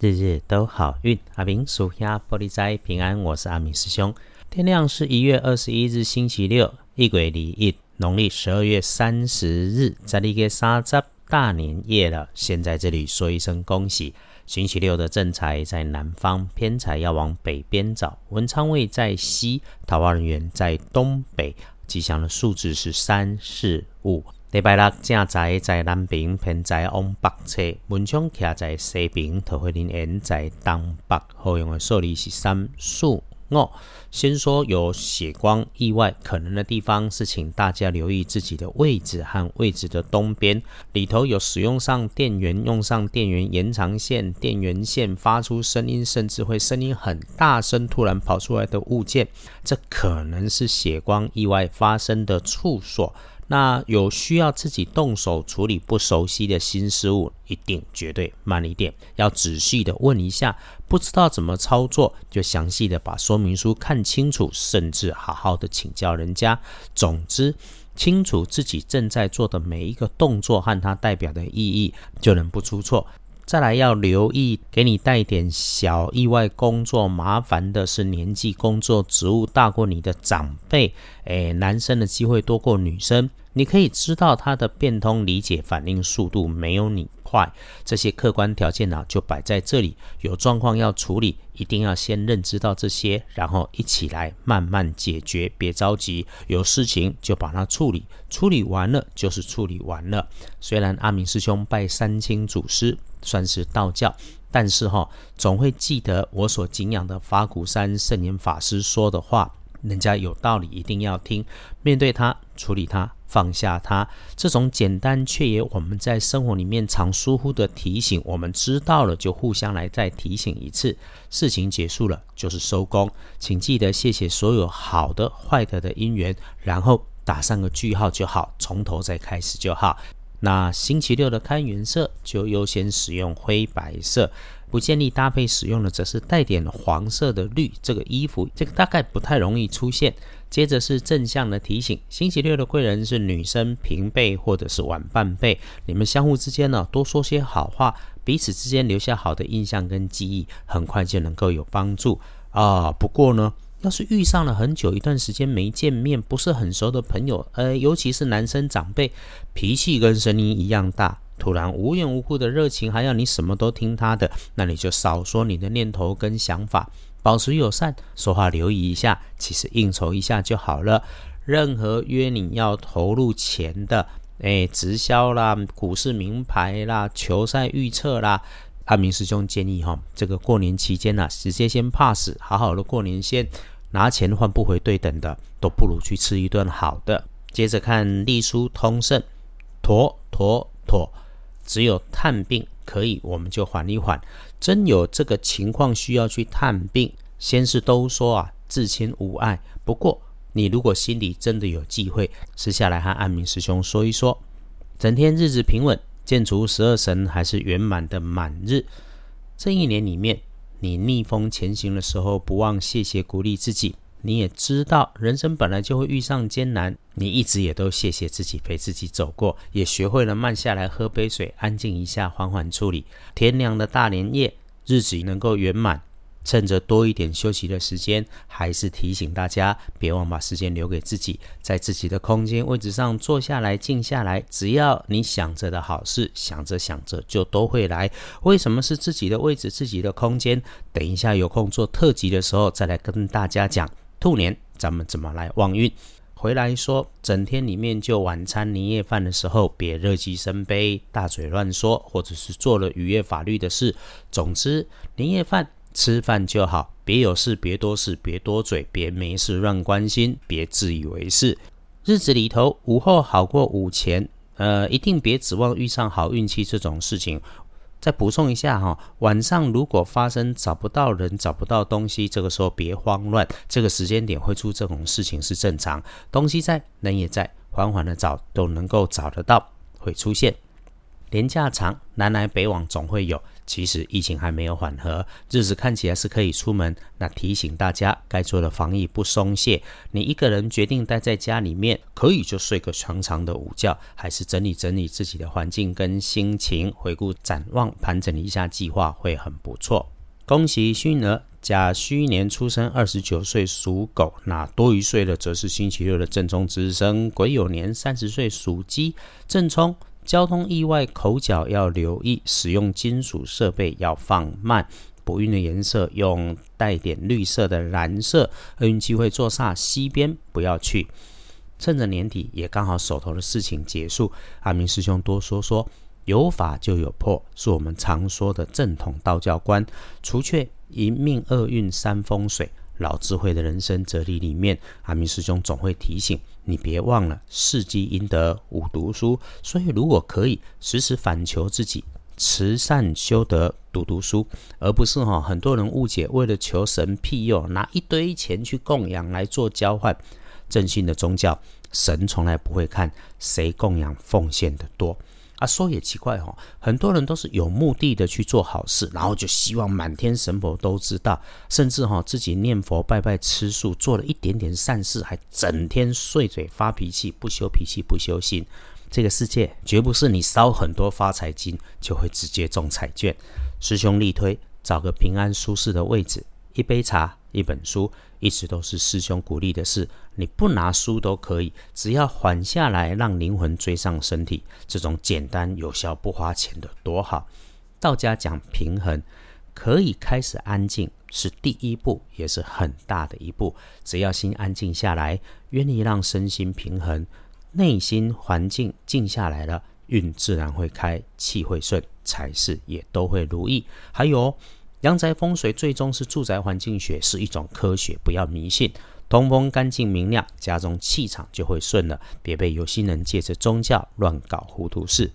日日都好运。阿明属下玻璃斋平安，我是阿明师兄。天亮是一月二十一日星期六，一鬼离一，农历十二月三十日，在一个三十大年夜了。先在这里说一声恭喜。星期六的正财在南方，偏财要往北边找。文昌位在西，桃花人员在东北。吉祥的数字是三四五。礼拜六正在在南边，偏在往北侧；文昌徛在西边，桃花人缘在东北。好用的数字是三四五。先说有血光意外可能的地方，是请大家留意自己的位置和位置的东边，里头有使用上电源，用上电源延长线、电源线发出声音，甚至会声音很大声，突然跑出来的物件，这可能是血光意外发生的处所。那有需要自己动手处理不熟悉的新事物，一定绝对慢一点，要仔细的问一下，不知道怎么操作，就详细的把说明书看清楚，甚至好好的请教人家。总之，清楚自己正在做的每一个动作和它代表的意义，就能不出错。再来要留意，给你带点小意外工作麻烦的是年纪、工作职务大过你的长辈，诶，男生的机会多过女生。你可以知道他的变通、理解、反应速度没有你快，这些客观条件呢就摆在这里。有状况要处理，一定要先认知到这些，然后一起来慢慢解决，别着急。有事情就把它处理，处理完了就是处理完了。虽然阿明师兄拜三清祖师，算是道教，但是哈，总会记得我所敬仰的法鼓山圣严法师说的话。人家有道理，一定要听。面对他，处理它，放下它，这种简单却也我们在生活里面常疏忽的提醒，我们知道了就互相来再提醒一次。事情结束了就是收工，请记得谢谢所有好的、坏的的因缘，然后打上个句号就好，从头再开始就好。那星期六的看颜色就优先使用灰白色。不建议搭配使用的，则是带点黄色的绿。这个衣服，这个大概不太容易出现。接着是正向的提醒：星期六的贵人是女生平辈或者是晚半辈，你们相互之间呢多说些好话，彼此之间留下好的印象跟记忆，很快就能够有帮助啊。不过呢，要是遇上了很久一段时间没见面，不是很熟的朋友，呃，尤其是男生长辈，脾气跟声音一样大。突然无缘无故的热情，还要你什么都听他的，那你就少说你的念头跟想法，保持友善，说话留意一下，其实应酬一下就好了。任何约你要投入钱的，哎，直销啦、股市名牌啦、球赛预测啦，阿明师兄建议哈，这个过年期间呢，直接先 pass，好好的过年先拿钱换不回对等的，都不如去吃一顿好的。接着看隶书通胜，妥妥妥。只有探病可以，我们就缓一缓。真有这个情况需要去探病，先是都说啊，至亲无碍。不过你如果心里真的有忌讳，私下来和安明师兄说一说。整天日子平稳，建除十二神还是圆满的满日。这一年里面，你逆风前行的时候，不忘谢谢鼓励自己。你也知道，人生本来就会遇上艰难，你一直也都谢谢自己陪自己走过，也学会了慢下来喝杯水，安静一下，缓缓处理。天亮的大年夜，日子能够圆满，趁着多一点休息的时间，还是提醒大家，别忘把时间留给自己，在自己的空间位置上坐下来，静下来。只要你想着的好事，想着想着就都会来。为什么是自己的位置、自己的空间？等一下有空做特辑的时候，再来跟大家讲。兔年咱们怎么来旺运？回来说，整天里面就晚餐年夜饭的时候，别热极生悲，大嘴乱说，或者是做了逾越法律的事。总之，年夜饭吃饭就好，别有事，别多事，别多嘴，别没事乱关心，别自以为是。日子里头，午后好过午前，呃，一定别指望遇上好运气这种事情。再补充一下哈，晚上如果发生找不到人、找不到东西，这个时候别慌乱，这个时间点会出这种事情是正常。东西在，人也在，缓缓的找都能够找得到，会出现。年假长，南来北往总会有。其实疫情还没有缓和，日子看起来是可以出门。那提醒大家，该做的防疫不松懈。你一个人决定待在家里面，可以就睡个长长的午觉，还是整理整理自己的环境跟心情，回顾展望，盘整一下计划，会很不错。恭喜虚儿，甲戌年出生，二十九岁属狗。那多余岁的则是星期六的正冲之生癸酉年，三十岁属鸡。正冲交通意外，口角要留意，使用金属设备要放慢。不运的颜色用带点绿色的蓝色。厄运机会坐煞西边，不要去。趁着年底，也刚好手头的事情结束。阿明师兄多说说。有法就有破，是我们常说的正统道教观。除却一命厄运三风水，老智慧的人生哲理里面，阿明师兄总会提醒你，别忘了四积阴德五读书。所以如果可以，时时反求自己，慈善修德，读读书，而不是哈很多人误解，为了求神庇佑，拿一堆钱去供养来做交换。正信的宗教，神从来不会看谁供养奉献的多。啊，说也奇怪哈，很多人都是有目的的去做好事，然后就希望满天神佛都知道，甚至哈自己念佛拜拜吃素，做了一点点善事，还整天碎嘴发脾气，不修脾气不修心。这个世界绝不是你烧很多发财金就会直接中彩券。师兄力推，找个平安舒适的位置，一杯茶，一本书。一直都是师兄鼓励的事，你不拿书都可以，只要缓下来，让灵魂追上身体，这种简单有效、不花钱的多好。道家讲平衡，可以开始安静，是第一步，也是很大的一步。只要心安静下来，愿意让身心平衡，内心环境静下来了，运自然会开，气会顺，财事也都会如意。还有。阳宅风水最终是住宅环境学，是一种科学，不要迷信。通风干净明亮，家中气场就会顺了。别被有心人借着宗教乱搞糊涂事。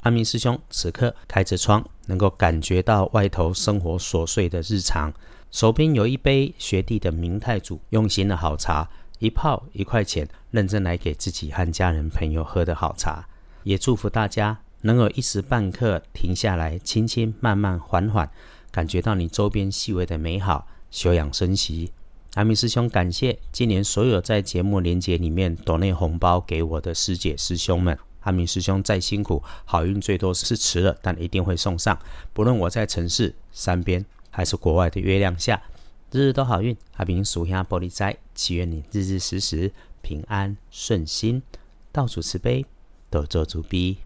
阿明师兄此刻开着窗，能够感觉到外头生活琐碎的日常。手边有一杯学弟的明太祖用心的好茶，一泡一块钱，认真来给自己和家人朋友喝的好茶。也祝福大家能有一时半刻停下来，轻轻慢慢缓缓。感觉到你周边细微的美好，休养生息。阿明师兄，感谢今年所有在节目连接里面抖内红包给我的师姐师兄们。阿明师兄再辛苦，好运最多是迟了，但一定会送上。不论我在城市、山边，还是国外的月亮下，日日都好运。阿明属下玻璃斋，祈愿你日日时时平安顺心，到处慈悲，多做主逼。